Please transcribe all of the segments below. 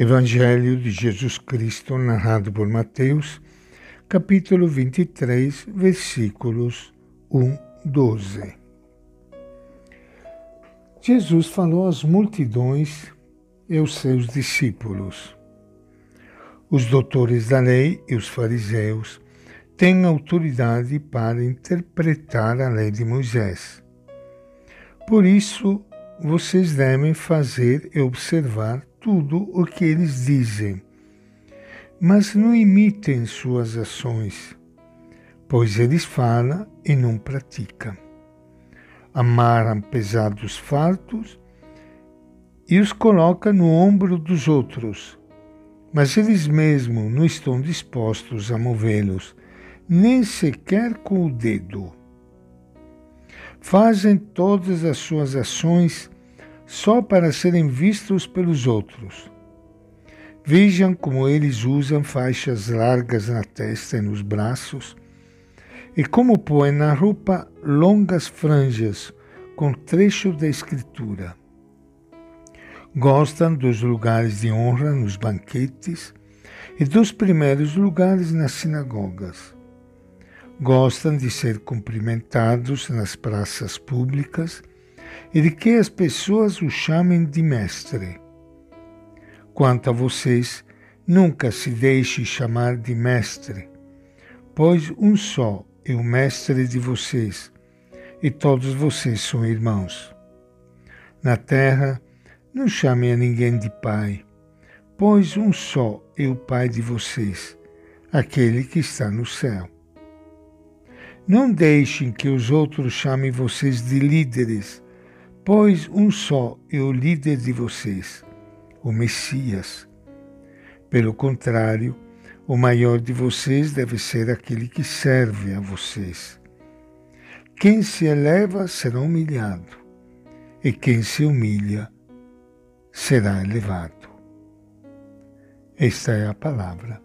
Evangelho de Jesus Cristo, narrado por Mateus, capítulo 23, versículos 1, 12. Jesus falou às multidões e aos seus discípulos. Os doutores da lei e os fariseus têm autoridade para interpretar a lei de Moisés. Por isso, vocês devem fazer e observar tudo o que eles dizem, mas não imitem suas ações, pois eles falam e não praticam. Amaram pesados fartos e os colocam no ombro dos outros, mas eles mesmos não estão dispostos a movê-los, nem sequer com o dedo. Fazem todas as suas ações só para serem vistos pelos outros. Vejam como eles usam faixas largas na testa e nos braços, e como põem na roupa longas franjas com trechos da Escritura. Gostam dos lugares de honra nos banquetes e dos primeiros lugares nas sinagogas. Gostam de ser cumprimentados nas praças públicas e de que as pessoas o chamem de mestre. Quanto a vocês, nunca se deixe chamar de mestre, pois um só é o mestre de vocês, e todos vocês são irmãos. Na terra, não chame a ninguém de pai, pois um só é o pai de vocês, aquele que está no céu. Não deixem que os outros chamem vocês de líderes, pois um só é o líder de vocês, o Messias. Pelo contrário, o maior de vocês deve ser aquele que serve a vocês. Quem se eleva será humilhado, e quem se humilha será elevado. Esta é a palavra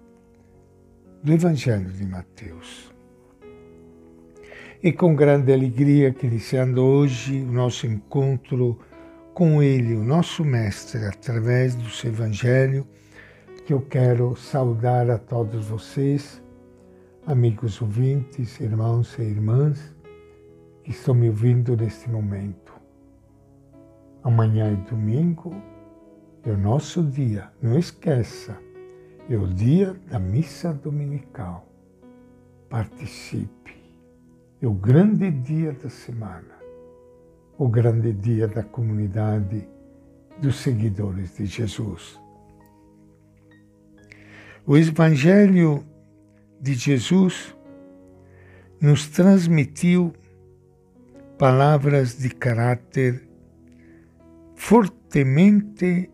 do Evangelho de Mateus. E com grande alegria que iniciando hoje o nosso encontro com Ele, o nosso Mestre, através do seu Evangelho, que eu quero saudar a todos vocês, amigos ouvintes, irmãos e irmãs, que estão me ouvindo neste momento. Amanhã é domingo, é o nosso dia, não esqueça, é o dia da missa dominical. Participe é o grande dia da semana, o grande dia da comunidade dos seguidores de Jesus. O Evangelho de Jesus nos transmitiu palavras de caráter fortemente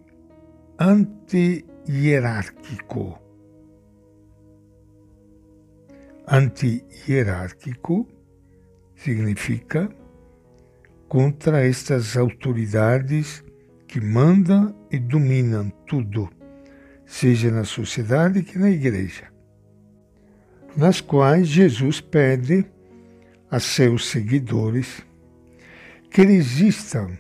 anti-hierárquico. Anti-hierárquico significa contra estas autoridades que mandam e dominam tudo, seja na sociedade que na igreja, nas quais Jesus pede a seus seguidores que resistam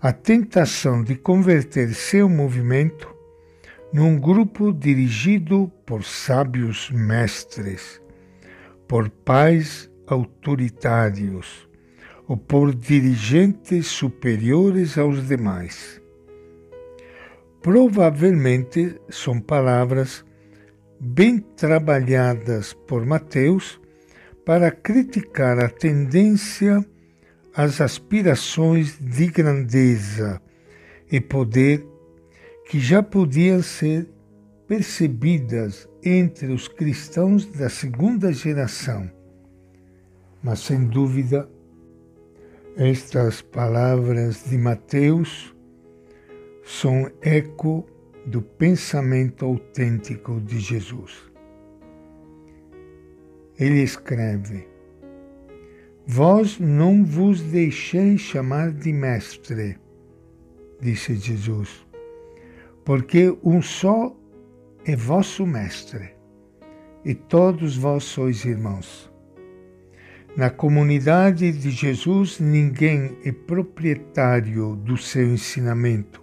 à tentação de converter seu movimento num grupo dirigido por sábios mestres, por pais autoritários ou por dirigentes superiores aos demais. Provavelmente são palavras bem trabalhadas por Mateus para criticar a tendência às aspirações de grandeza e poder que já podiam ser percebidas entre os cristãos da segunda geração mas sem dúvida, estas palavras de Mateus são eco do pensamento autêntico de Jesus. Ele escreve: Vós não vos deixeis chamar de mestre, disse Jesus, porque um só é vosso mestre, e todos vós sois irmãos. Na comunidade de Jesus, ninguém é proprietário do seu ensinamento.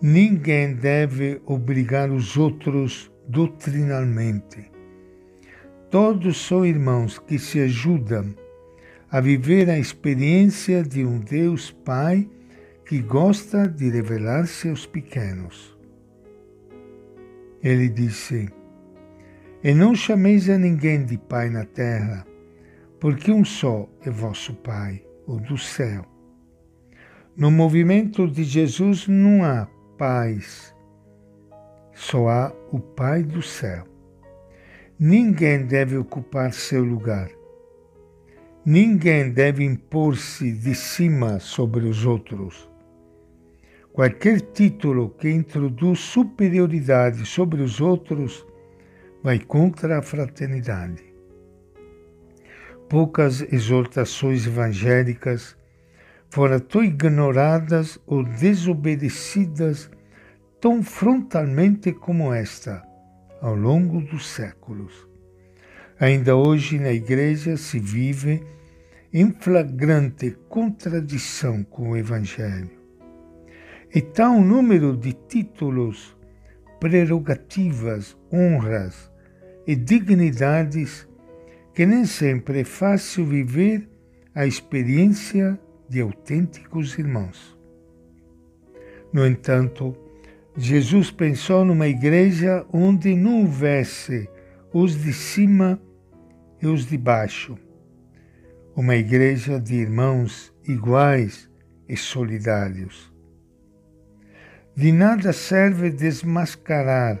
Ninguém deve obrigar os outros doutrinalmente. Todos são irmãos que se ajudam a viver a experiência de um Deus Pai que gosta de revelar-se aos pequenos. Ele disse: E não chameis a ninguém de Pai na terra, porque um só é vosso Pai, o do céu. No movimento de Jesus não há pais, só há o Pai do céu. Ninguém deve ocupar seu lugar. Ninguém deve impor-se de cima sobre os outros. Qualquer título que introduz superioridade sobre os outros vai contra a fraternidade. Poucas exortações evangélicas foram tão ignoradas ou desobedecidas tão frontalmente como esta ao longo dos séculos. Ainda hoje na Igreja se vive em flagrante contradição com o Evangelho. E tal número de títulos, prerrogativas, honras e dignidades que nem sempre é fácil viver a experiência de autênticos irmãos. No entanto, Jesus pensou numa igreja onde não houvesse os de cima e os de baixo. Uma igreja de irmãos iguais e solidários. De nada serve desmascarar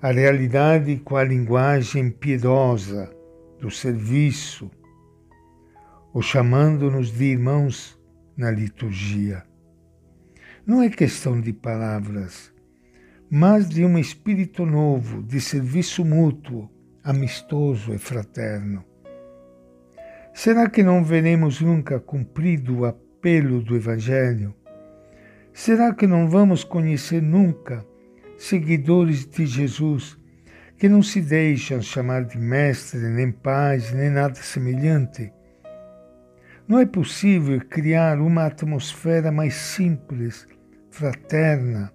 a realidade com a linguagem piedosa do serviço, ou chamando-nos de irmãos na liturgia. Não é questão de palavras mas de um espírito novo, de serviço mútuo, amistoso e fraterno. Será que não veremos nunca cumprido o apelo do Evangelho? Será que não vamos conhecer nunca seguidores de Jesus que não se deixam chamar de mestre, nem pais, nem nada semelhante? Não é possível criar uma atmosfera mais simples, fraterna,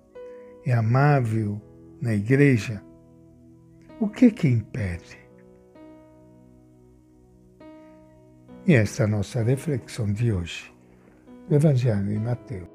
e amável na igreja, o que é que impede? E esta é a nossa reflexão de hoje, do Evangelho de Mateus.